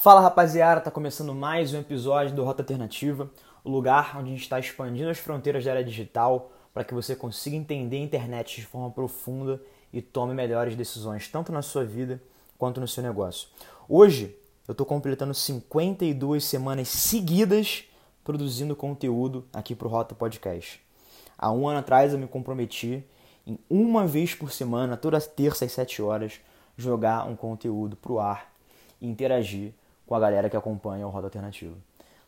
Fala rapaziada, tá começando mais um episódio do Rota Alternativa, o lugar onde a gente está expandindo as fronteiras da era digital para que você consiga entender a internet de forma profunda e tome melhores decisões, tanto na sua vida quanto no seu negócio. Hoje eu estou completando 52 semanas seguidas produzindo conteúdo aqui para o Rota Podcast. Há um ano atrás eu me comprometi em uma vez por semana, todas terça às 7 horas, jogar um conteúdo para o ar e interagir com a galera que acompanha o Roda Alternativa.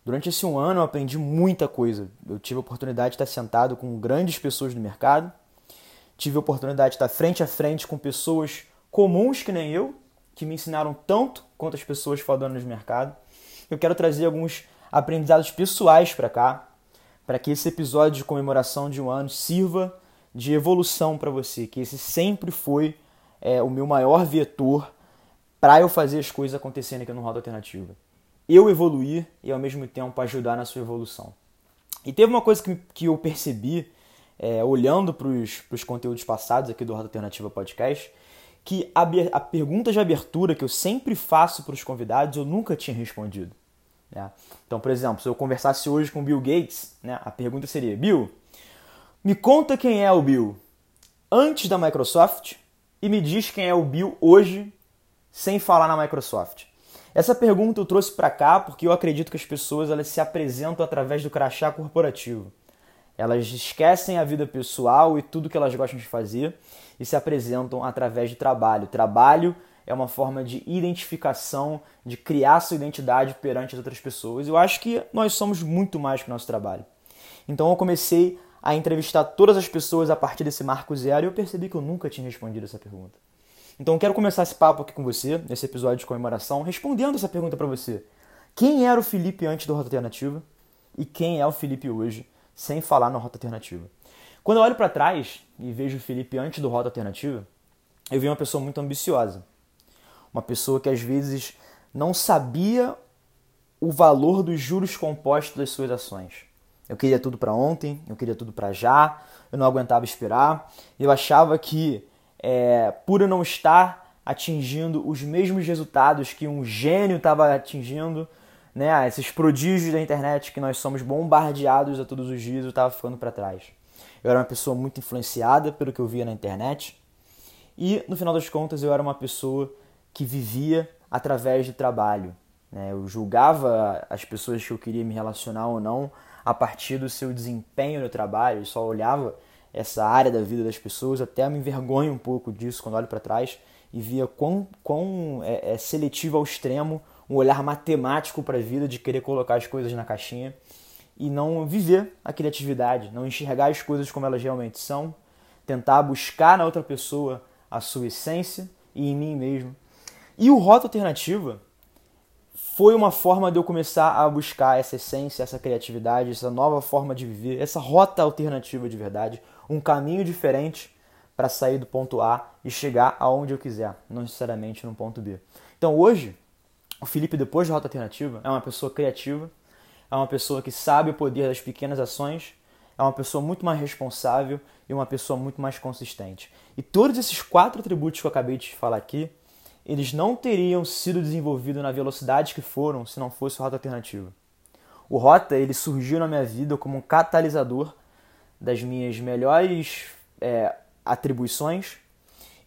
Durante esse um ano eu aprendi muita coisa. Eu tive a oportunidade de estar sentado com grandes pessoas do mercado, tive a oportunidade de estar frente a frente com pessoas comuns que nem eu, que me ensinaram tanto quanto as pessoas fodonas do mercado. Eu quero trazer alguns aprendizados pessoais para cá, para que esse episódio de comemoração de um ano sirva de evolução para você, que esse sempre foi é, o meu maior vetor para eu fazer as coisas acontecerem aqui no Roda Alternativa. Eu evoluir e ao mesmo tempo ajudar na sua evolução. E teve uma coisa que, que eu percebi é, olhando para os conteúdos passados aqui do Roda Alternativa Podcast, que a, a, pergunta de abertura que eu sempre faço para os convidados eu nunca tinha respondido. Né? Então, por exemplo, se eu conversasse hoje com Bill Gates, né, a pergunta seria: Bill, me conta quem é o Bill antes da Microsoft e me diz quem é o Bill hoje sem falar na Microsoft? Essa pergunta eu trouxe para cá porque eu acredito que as pessoas elas se apresentam através do crachá corporativo. Elas esquecem a vida pessoal e tudo que elas gostam de fazer e se apresentam através de trabalho. Trabalho é uma forma de identificação, de criar sua identidade perante as outras pessoas. Eu acho que nós somos muito mais que o nosso trabalho. Então eu comecei a entrevistar todas as pessoas a partir desse marco zero e eu percebi que eu nunca tinha respondido essa pergunta. Então eu quero começar esse papo aqui com você, nesse episódio de comemoração, respondendo essa pergunta para você. Quem era o Felipe antes do Rota Alternativa e quem é o Felipe hoje, sem falar na Rota Alternativa? Quando eu olho para trás e vejo o Felipe antes do Rota Alternativa, eu vi uma pessoa muito ambiciosa. Uma pessoa que às vezes não sabia o valor dos juros compostos das suas ações. Eu queria tudo para ontem, eu queria tudo para já, eu não aguentava esperar. Eu achava que é, por não estar atingindo os mesmos resultados que um gênio estava atingindo, né, esses prodígios da internet que nós somos bombardeados a todos os dias, eu estava ficando para trás. Eu era uma pessoa muito influenciada pelo que eu via na internet e, no final das contas, eu era uma pessoa que vivia através de trabalho. Né? Eu julgava as pessoas que eu queria me relacionar ou não a partir do seu desempenho no trabalho, eu só olhava essa área da vida das pessoas, até me envergonho um pouco disso quando olho para trás e via quão, quão é, é seletivo ao extremo um olhar matemático para a vida de querer colocar as coisas na caixinha e não viver a criatividade, não enxergar as coisas como elas realmente são, tentar buscar na outra pessoa a sua essência e em mim mesmo. E o Rota Alternativa foi uma forma de eu começar a buscar essa essência, essa criatividade, essa nova forma de viver, essa rota alternativa de verdade, um caminho diferente para sair do ponto A e chegar aonde eu quiser, não necessariamente no ponto B. Então hoje, o Felipe, depois da Rota Alternativa, é uma pessoa criativa, é uma pessoa que sabe o poder das pequenas ações, é uma pessoa muito mais responsável e uma pessoa muito mais consistente. E todos esses quatro atributos que eu acabei de falar aqui, eles não teriam sido desenvolvidos na velocidade que foram se não fosse o Rota Alternativa. O Rota ele surgiu na minha vida como um catalisador das minhas melhores é, atribuições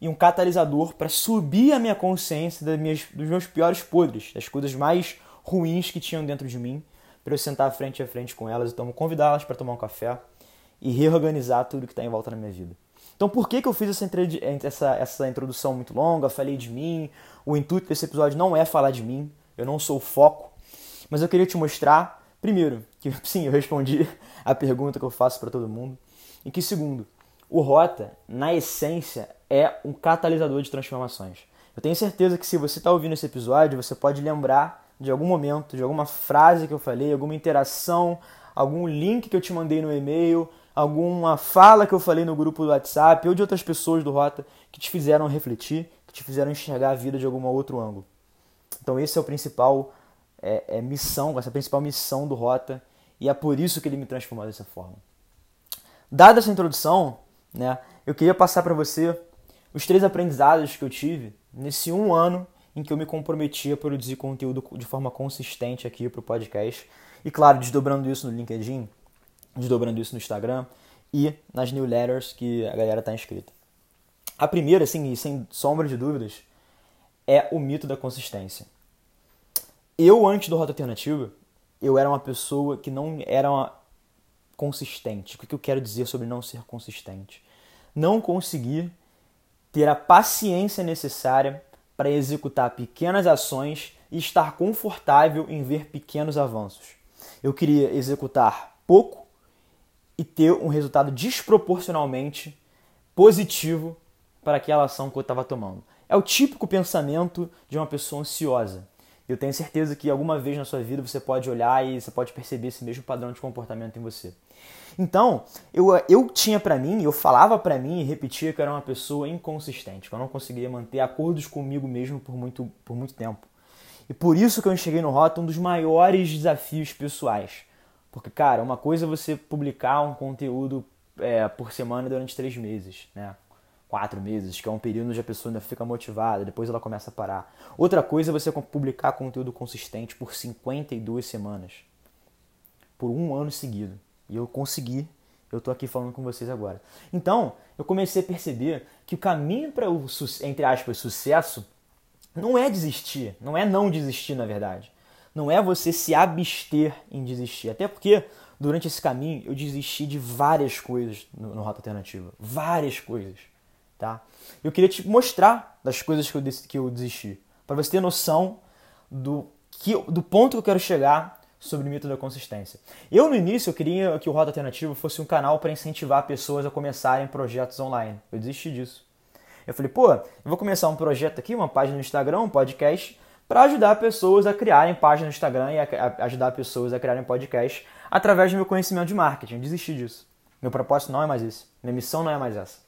e um catalisador para subir a minha consciência das minhas, dos meus piores podres, das coisas mais ruins que tinham dentro de mim, para eu sentar frente a frente com elas, então convidá-las para tomar um café e reorganizar tudo que está em volta na minha vida. Então, por que, que eu fiz essa, essa, essa introdução muito longa? Falei de mim. O intuito desse episódio não é falar de mim, eu não sou o foco, mas eu queria te mostrar Primeiro, que sim, eu respondi a pergunta que eu faço para todo mundo. E que segundo, o Rota, na essência, é um catalisador de transformações. Eu tenho certeza que se você está ouvindo esse episódio, você pode lembrar de algum momento, de alguma frase que eu falei, alguma interação, algum link que eu te mandei no e-mail, alguma fala que eu falei no grupo do WhatsApp ou de outras pessoas do Rota que te fizeram refletir, que te fizeram enxergar a vida de algum outro ângulo. Então esse é o principal é, é missão, essa principal missão do Rota, e é por isso que ele me transformou dessa forma. Dada essa introdução, né, eu queria passar para você os três aprendizados que eu tive nesse um ano em que eu me comprometia a produzir conteúdo de forma consistente aqui para o podcast. E claro, desdobrando isso no LinkedIn, desdobrando isso no Instagram e nas newsletters que a galera está inscrita. A primeira, assim, sem sombra de dúvidas, é o mito da consistência. Eu, antes do Rota Alternativa, eu era uma pessoa que não era uma consistente. O que eu quero dizer sobre não ser consistente? Não conseguir ter a paciência necessária para executar pequenas ações e estar confortável em ver pequenos avanços. Eu queria executar pouco e ter um resultado desproporcionalmente positivo para aquela ação que eu estava tomando. É o típico pensamento de uma pessoa ansiosa. Eu tenho certeza que alguma vez na sua vida você pode olhar e você pode perceber esse mesmo padrão de comportamento em você. Então, eu, eu tinha para mim, eu falava para mim e repetia que eu era uma pessoa inconsistente, que eu não conseguia manter acordos comigo mesmo por muito, por muito tempo. E por isso que eu enxerguei no Rota um dos maiores desafios pessoais. Porque, cara, uma coisa é você publicar um conteúdo é, por semana durante três meses, né? Quatro meses, que é um período onde a pessoa ainda fica motivada, depois ela começa a parar. Outra coisa é você publicar conteúdo consistente por 52 semanas, por um ano seguido. E eu consegui, eu estou aqui falando com vocês agora. Então, eu comecei a perceber que o caminho para o, entre aspas, sucesso não é desistir, não é não desistir, na verdade. Não é você se abster em desistir. Até porque, durante esse caminho, eu desisti de várias coisas no, no Rota Alternativa. Várias coisas tá? Eu queria te mostrar das coisas que eu, que eu desisti, para você ter noção do, que, do ponto que eu quero chegar sobre o mito da consistência. Eu, no início, eu queria que o Roda Alternativo fosse um canal para incentivar pessoas a começarem projetos online. Eu desisti disso. Eu falei, pô, eu vou começar um projeto aqui, uma página no Instagram, um podcast, para ajudar pessoas a criarem página no Instagram e a, a ajudar pessoas a criarem podcast através do meu conhecimento de marketing. Eu desisti disso. Meu propósito não é mais esse. Minha missão não é mais essa.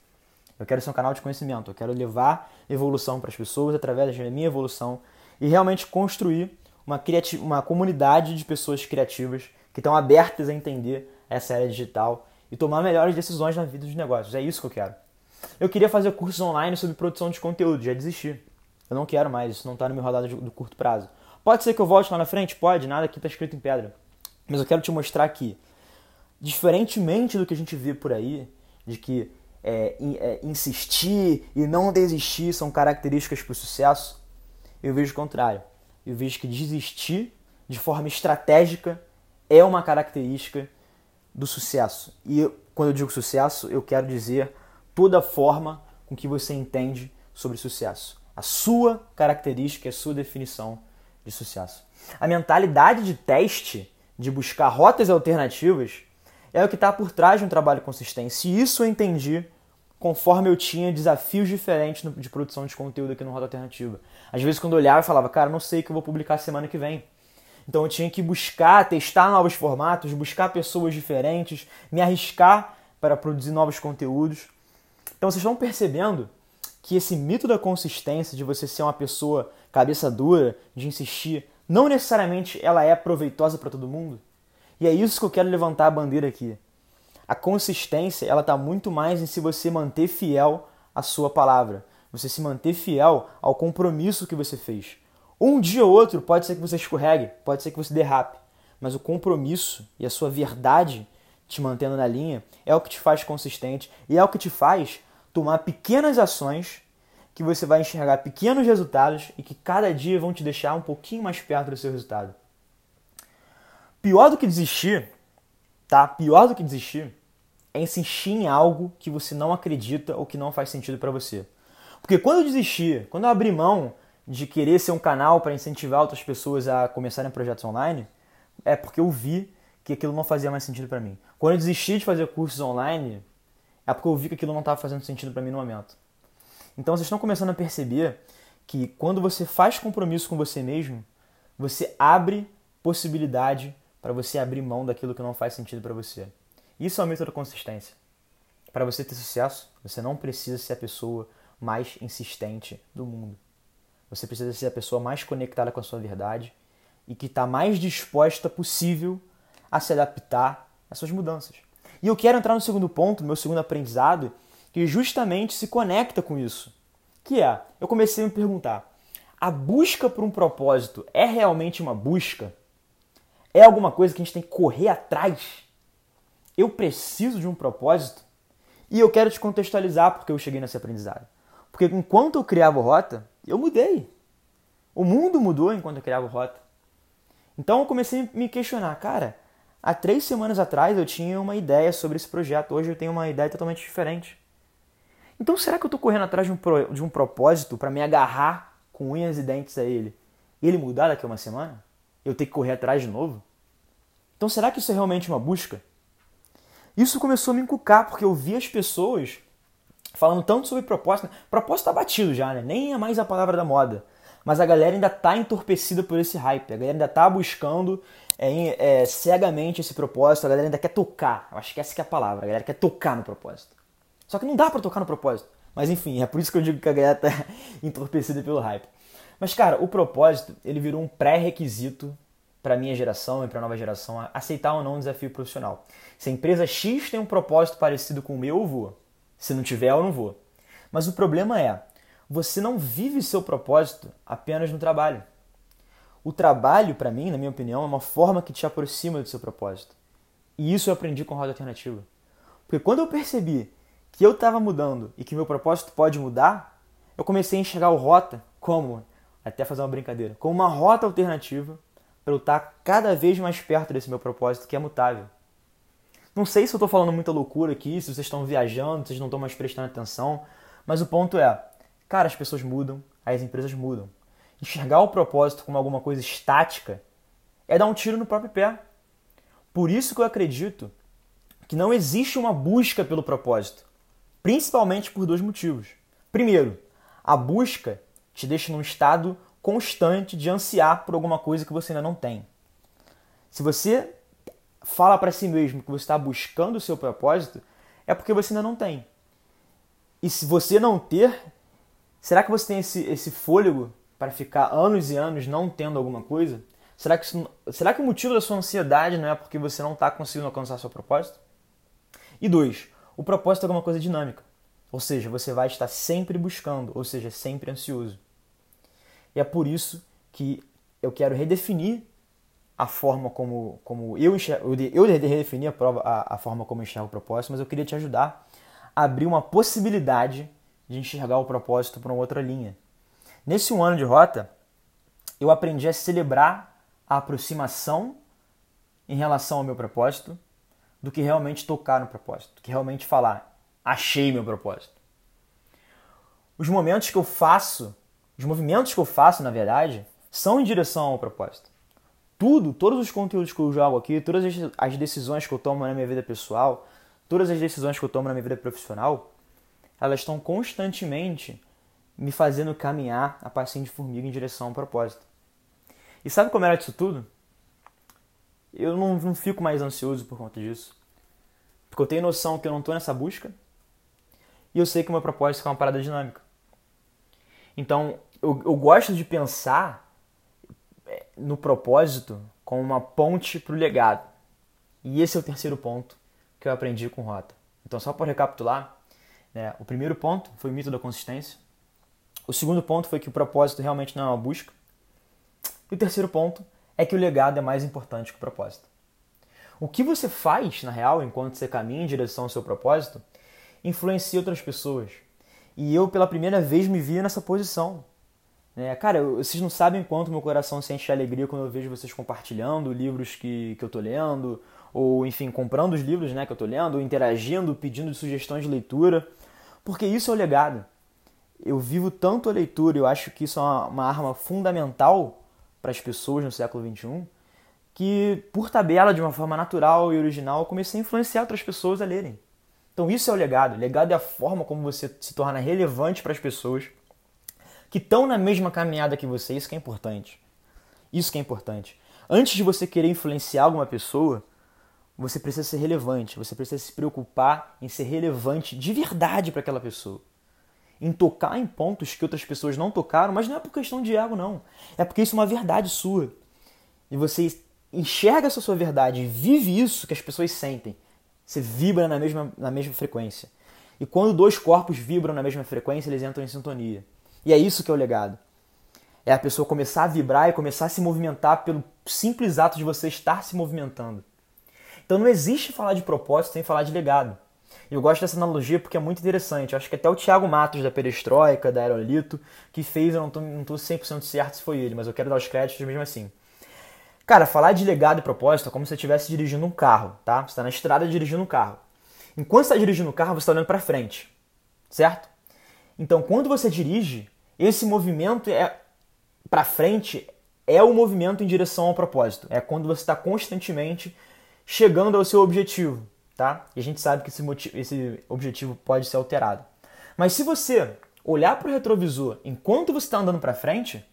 Eu quero ser um canal de conhecimento. Eu quero levar evolução para as pessoas através da minha evolução e realmente construir uma, uma comunidade de pessoas criativas que estão abertas a entender essa era digital e tomar melhores decisões na vida dos negócios. É isso que eu quero. Eu queria fazer cursos online sobre produção de conteúdo, já desisti. Eu não quero mais, isso não está no meu rodada do curto prazo. Pode ser que eu volte lá na frente? Pode, nada aqui está escrito em pedra. Mas eu quero te mostrar que, diferentemente do que a gente vê por aí, de que é, é, insistir e não desistir são características para o sucesso, eu vejo o contrário. Eu vejo que desistir de forma estratégica é uma característica do sucesso. E quando eu digo sucesso, eu quero dizer toda a forma com que você entende sobre sucesso. A sua característica, a sua definição de sucesso. A mentalidade de teste, de buscar rotas alternativas, é o que está por trás de um trabalho consistente. Se isso eu entendi conforme eu tinha desafios diferentes de produção de conteúdo aqui no Roda Alternativa. Às vezes, quando eu olhava, eu falava, cara, não sei o que eu vou publicar semana que vem. Então, eu tinha que buscar, testar novos formatos, buscar pessoas diferentes, me arriscar para produzir novos conteúdos. Então, vocês estão percebendo que esse mito da consistência, de você ser uma pessoa cabeça dura, de insistir, não necessariamente ela é proveitosa para todo mundo? E é isso que eu quero levantar a bandeira aqui. A consistência, ela está muito mais em se você manter fiel à sua palavra. Você se manter fiel ao compromisso que você fez. Um dia ou outro pode ser que você escorregue, pode ser que você derrape, mas o compromisso e a sua verdade te mantendo na linha é o que te faz consistente e é o que te faz tomar pequenas ações que você vai enxergar pequenos resultados e que cada dia vão te deixar um pouquinho mais perto do seu resultado. Pior do que desistir tá? Pior do que desistir é insistir em algo que você não acredita ou que não faz sentido para você. Porque quando eu desistir, quando eu abrir mão de querer ser um canal para incentivar outras pessoas a começarem projetos online, é porque eu vi que aquilo não fazia mais sentido para mim. Quando eu desisti de fazer cursos online, é porque eu vi que aquilo não estava fazendo sentido para mim no momento. Então vocês estão começando a perceber que quando você faz compromisso com você mesmo, você abre possibilidade para você abrir mão daquilo que não faz sentido para você. Isso é o método da consistência. Para você ter sucesso, você não precisa ser a pessoa mais insistente do mundo. Você precisa ser a pessoa mais conectada com a sua verdade e que está mais disposta possível a se adaptar às suas mudanças. E eu quero entrar no segundo ponto, meu segundo aprendizado, que justamente se conecta com isso. Que é, eu comecei a me perguntar, a busca por um propósito é realmente uma busca? É alguma coisa que a gente tem que correr atrás? Eu preciso de um propósito? E eu quero te contextualizar porque eu cheguei nesse aprendizado. Porque enquanto eu criava rota, eu mudei. O mundo mudou enquanto eu criava rota. Então eu comecei a me questionar, cara, há três semanas atrás eu tinha uma ideia sobre esse projeto, hoje eu tenho uma ideia totalmente diferente. Então será que eu estou correndo atrás de um, pro, de um propósito para me agarrar com unhas e dentes a ele e ele mudar daqui a uma semana? Eu ter que correr atrás de novo? Então será que isso é realmente uma busca? Isso começou a me encucar, porque eu vi as pessoas falando tanto sobre propósito. Propósito tá batido já, né? Nem é mais a palavra da moda. Mas a galera ainda tá entorpecida por esse hype. A galera ainda tá buscando é, é, cegamente esse propósito. A galera ainda quer tocar. Eu acho que essa que é a palavra. A galera quer tocar no propósito. Só que não dá para tocar no propósito. Mas enfim, é por isso que eu digo que a galera tá entorpecida pelo hype. Mas cara, o propósito, ele virou um pré-requisito para minha geração e para a nova geração aceitar ou não um desafio profissional. Se a empresa X tem um propósito parecido com o meu, eu vou. Se não tiver, eu não vou. Mas o problema é, você não vive seu propósito apenas no trabalho. O trabalho, para mim, na minha opinião, é uma forma que te aproxima do seu propósito. E isso eu aprendi com roda alternativa. Porque quando eu percebi que eu estava mudando e que meu propósito pode mudar, eu comecei a enxergar o rota como, até fazer uma brincadeira, como uma rota alternativa para eu estar cada vez mais perto desse meu propósito que é mutável. Não sei se eu estou falando muita loucura aqui, se vocês estão viajando, vocês não estão mais prestando atenção, mas o ponto é, cara, as pessoas mudam, as empresas mudam. Enxergar o propósito como alguma coisa estática é dar um tiro no próprio pé. Por isso que eu acredito que não existe uma busca pelo propósito, principalmente por dois motivos. Primeiro, a busca te deixa num estado constante de ansiar por alguma coisa que você ainda não tem. Se você fala para si mesmo que você está buscando o seu propósito, é porque você ainda não tem. E se você não ter, será que você tem esse, esse fôlego para ficar anos e anos não tendo alguma coisa? Será que, será que o motivo da sua ansiedade não é porque você não está conseguindo alcançar seu propósito? E dois, o propósito é alguma coisa dinâmica. Ou seja, você vai estar sempre buscando, ou seja, sempre ansioso. E é por isso que eu quero redefinir a forma como, como eu enxergo, eu redefini a, prova, a, a forma como eu enxergo o propósito, mas eu queria te ajudar a abrir uma possibilidade de enxergar o propósito para uma outra linha. Nesse um ano de rota, eu aprendi a celebrar a aproximação em relação ao meu propósito do que realmente tocar no propósito, do que realmente falar, achei meu propósito. Os momentos que eu faço os movimentos que eu faço, na verdade, são em direção ao propósito. Tudo, todos os conteúdos que eu jogo aqui, todas as decisões que eu tomo na minha vida pessoal, todas as decisões que eu tomo na minha vida profissional, elas estão constantemente me fazendo caminhar a passinho de formiga em direção ao propósito. E sabe como era disso tudo? Eu não, não fico mais ansioso por conta disso. Porque eu tenho noção que eu não estou nessa busca. E eu sei que o meu propósito é uma parada dinâmica. Então, eu, eu gosto de pensar é, no propósito como uma ponte para o legado. E esse é o terceiro ponto que eu aprendi com Rota. Então, só para recapitular, né, o primeiro ponto foi o mito da consistência. O segundo ponto foi que o propósito realmente não é uma busca. E o terceiro ponto é que o legado é mais importante que o propósito. O que você faz, na real, enquanto você caminha em direção ao seu propósito, influencia outras pessoas, e eu, pela primeira vez, me vi nessa posição. É, cara, vocês não sabem quanto meu coração se enche de alegria quando eu vejo vocês compartilhando livros que, que eu tô lendo, ou enfim, comprando os livros né, que eu tô lendo, interagindo, pedindo sugestões de leitura, porque isso é o legado. Eu vivo tanto a leitura, eu acho que isso é uma, uma arma fundamental para as pessoas no século XXI, que por tabela, de uma forma natural e original, eu comecei a influenciar outras pessoas a lerem. Então isso é o legado. O legado é a forma como você se torna relevante para as pessoas que estão na mesma caminhada que você. Isso que é importante. Isso que é importante. Antes de você querer influenciar alguma pessoa, você precisa ser relevante. Você precisa se preocupar em ser relevante de verdade para aquela pessoa. Em tocar em pontos que outras pessoas não tocaram, mas não é por questão de ego, não. É porque isso é uma verdade sua. E você enxerga essa sua verdade e vive isso que as pessoas sentem. Você vibra na mesma, na mesma frequência. E quando dois corpos vibram na mesma frequência, eles entram em sintonia. E é isso que é o legado. É a pessoa começar a vibrar e começar a se movimentar pelo simples ato de você estar se movimentando. Então não existe falar de propósito sem falar de legado. Eu gosto dessa analogia porque é muito interessante. Eu acho que até o Thiago Matos da Perestroika, da Aerolito, que fez, eu não tô 100% certo se foi ele, mas eu quero dar os créditos mesmo assim. Cara, falar de legado e propósito é como se você estivesse dirigindo um carro, tá? Você está na estrada dirigindo um carro. Enquanto você está dirigindo o carro, você está olhando para frente, certo? Então, quando você dirige, esse movimento é para frente é o movimento em direção ao propósito. É quando você está constantemente chegando ao seu objetivo, tá? E a gente sabe que esse, motivo, esse objetivo pode ser alterado. Mas se você olhar para o retrovisor enquanto você está andando para frente,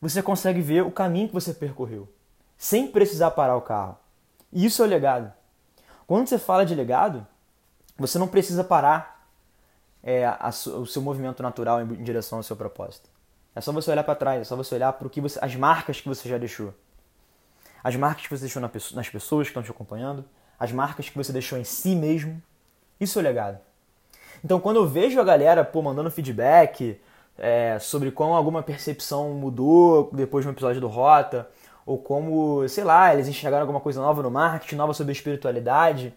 você consegue ver o caminho que você percorreu, sem precisar parar o carro. E isso é o legado. Quando você fala de legado, você não precisa parar é, a, o seu movimento natural em, direção ao seu propósito. É só você olhar para trás, é só você olhar para que as marcas que você já deixou. As marcas que você deixou nas pessoas que estão te acompanhando, as marcas que você deixou em si mesmo. Isso é o legado. Então, quando eu vejo a galera pô, mandando feedback é, sobre como alguma percepção mudou depois de um episódio do Rota, ou como, sei lá, eles enxergaram alguma coisa nova no marketing, nova sobre espiritualidade,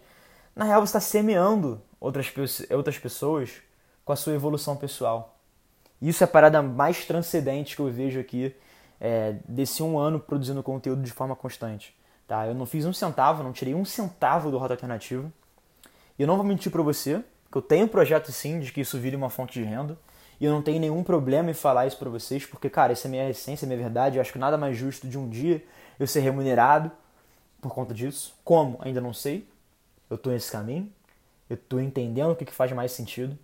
na real você está semeando outras, outras pessoas com a sua evolução pessoal. Isso é a parada mais transcendente que eu vejo aqui é, desse um ano produzindo conteúdo de forma constante. Tá? Eu não fiz um centavo, não tirei um centavo do Rota Alternativa. E eu não vou mentir para você, que eu tenho um projeto sim de que isso vire uma fonte de renda. E eu não tenho nenhum problema em falar isso para vocês, porque, cara, essa é minha essência, a minha verdade. Eu acho que nada mais justo de um dia eu ser remunerado por conta disso. Como? Ainda não sei. Eu tô nesse caminho. Eu tô entendendo o que, que faz mais sentido.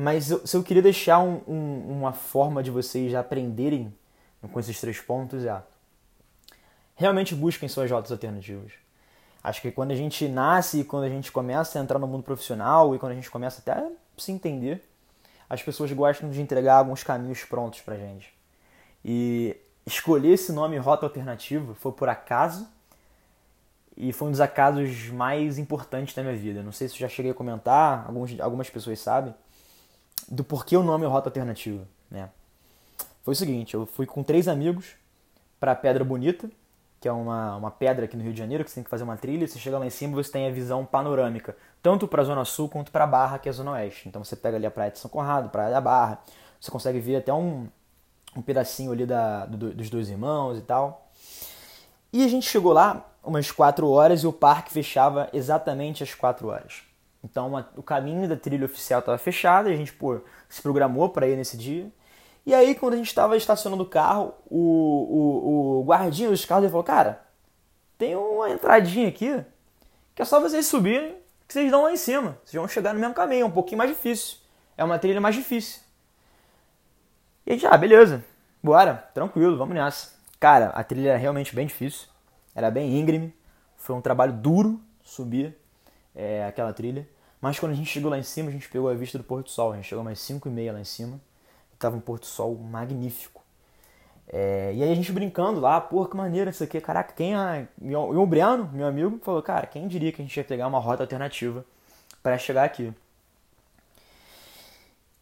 Mas eu, se eu queria deixar um, um, uma forma de vocês aprenderem com esses três pontos é realmente busquem suas rotas alternativas. Acho que quando a gente nasce e quando a gente começa a entrar no mundo profissional e quando a gente começa até a se entender, as pessoas gostam de entregar alguns caminhos prontos pra gente. E escolher esse nome Rota Alternativa foi por acaso e foi um dos acasos mais importantes da minha vida. Não sei se eu já cheguei a comentar, alguns, algumas pessoas sabem, do porquê o nome Rota Alternativa, né? Foi o seguinte, eu fui com três amigos para Pedra Bonita, que é uma, uma pedra aqui no Rio de Janeiro, que você tem que fazer uma trilha, você chega lá em cima você tem a visão panorâmica, tanto para a Zona Sul quanto para a Barra, que é a Zona Oeste. Então você pega ali a Praia de São Conrado, Praia da Barra, você consegue ver até um, um pedacinho ali da, do, dos dois irmãos e tal. E a gente chegou lá umas quatro horas e o parque fechava exatamente às quatro horas. Então o caminho da trilha oficial estava fechado a gente pô, se programou para ir nesse dia. E aí, quando a gente estava estacionando o carro, o, o, o guardinha dos carros falou: Cara, tem uma entradinha aqui que é só vocês subirem que vocês dão lá em cima. Vocês vão chegar no mesmo caminho, é um pouquinho mais difícil. É uma trilha mais difícil. E a gente, ah, beleza, bora, tranquilo, vamos nessa. Cara, a trilha era realmente bem difícil, era bem íngreme, foi um trabalho duro subir é, aquela trilha. Mas quando a gente chegou lá em cima, a gente pegou a vista do Porto Sol. A gente chegou mais 5 e meia lá em cima. Tava um Porto Sol magnífico. É, e aí a gente brincando lá, pô, que maneira isso aqui. Caraca, quem é. E o Briano, meu amigo, falou, cara, quem diria que a gente ia pegar uma rota alternativa para chegar aqui.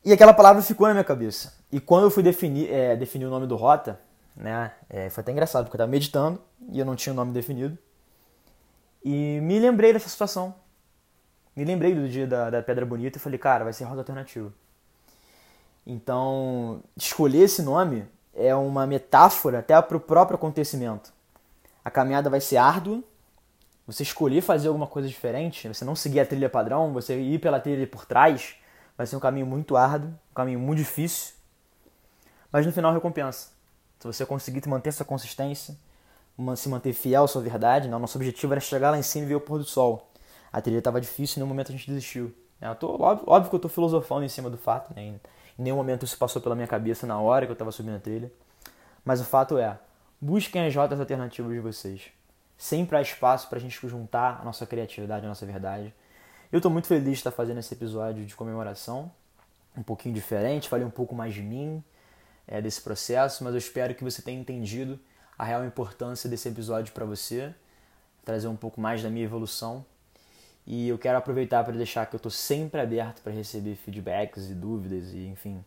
E aquela palavra ficou na minha cabeça. E quando eu fui definir, é, definir o nome do rota, né, é, foi até engraçado, porque eu tava meditando e eu não tinha o nome definido. E me lembrei dessa situação me lembrei do dia da, da Pedra Bonita e falei, cara, vai ser rota alternativa. Então, escolher esse nome é uma metáfora até para o próprio acontecimento. A caminhada vai ser árdua, você escolher fazer alguma coisa diferente, você não seguir a trilha padrão, você ir pela trilha por trás, vai ser um caminho muito árduo, um caminho muito difícil, mas no final recompensa. Se você conseguir manter essa consistência, se manter fiel à sua verdade, não, nosso objetivo era chegar lá em cima e ver o pôr do sol a trilha estava difícil e nenhum momento a gente desistiu. Eu tô, óbvio, óbvio, que eu estou filosofando em cima do fato, né? em nenhum momento isso passou pela minha cabeça na hora que eu estava subindo a trilha. Mas o fato é, busquem as rotas alternativas de vocês. Sempre há espaço para a gente juntar a nossa criatividade, a nossa verdade. Eu estou muito feliz de estar fazendo esse episódio de comemoração, um pouquinho diferente, falei um pouco mais de mim, é, desse processo, mas eu espero que você tenha entendido a real importância desse episódio para você, trazer um pouco mais da minha evolução e eu quero aproveitar para deixar que eu estou sempre aberto para receber feedbacks e dúvidas e enfim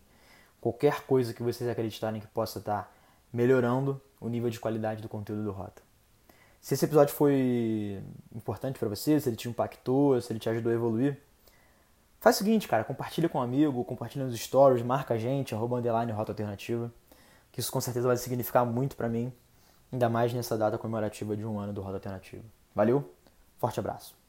qualquer coisa que vocês acreditarem que possa estar melhorando o nível de qualidade do conteúdo do Rota. Se esse episódio foi importante para você, se ele te impactou, se ele te ajudou a evoluir, faz o seguinte, cara, compartilha com um amigo, compartilha nos stories, marca a gente, arroba underline Rota Alternativa, que isso com certeza vai significar muito para mim, ainda mais nessa data comemorativa de um ano do Rota Alternativa. Valeu, forte abraço.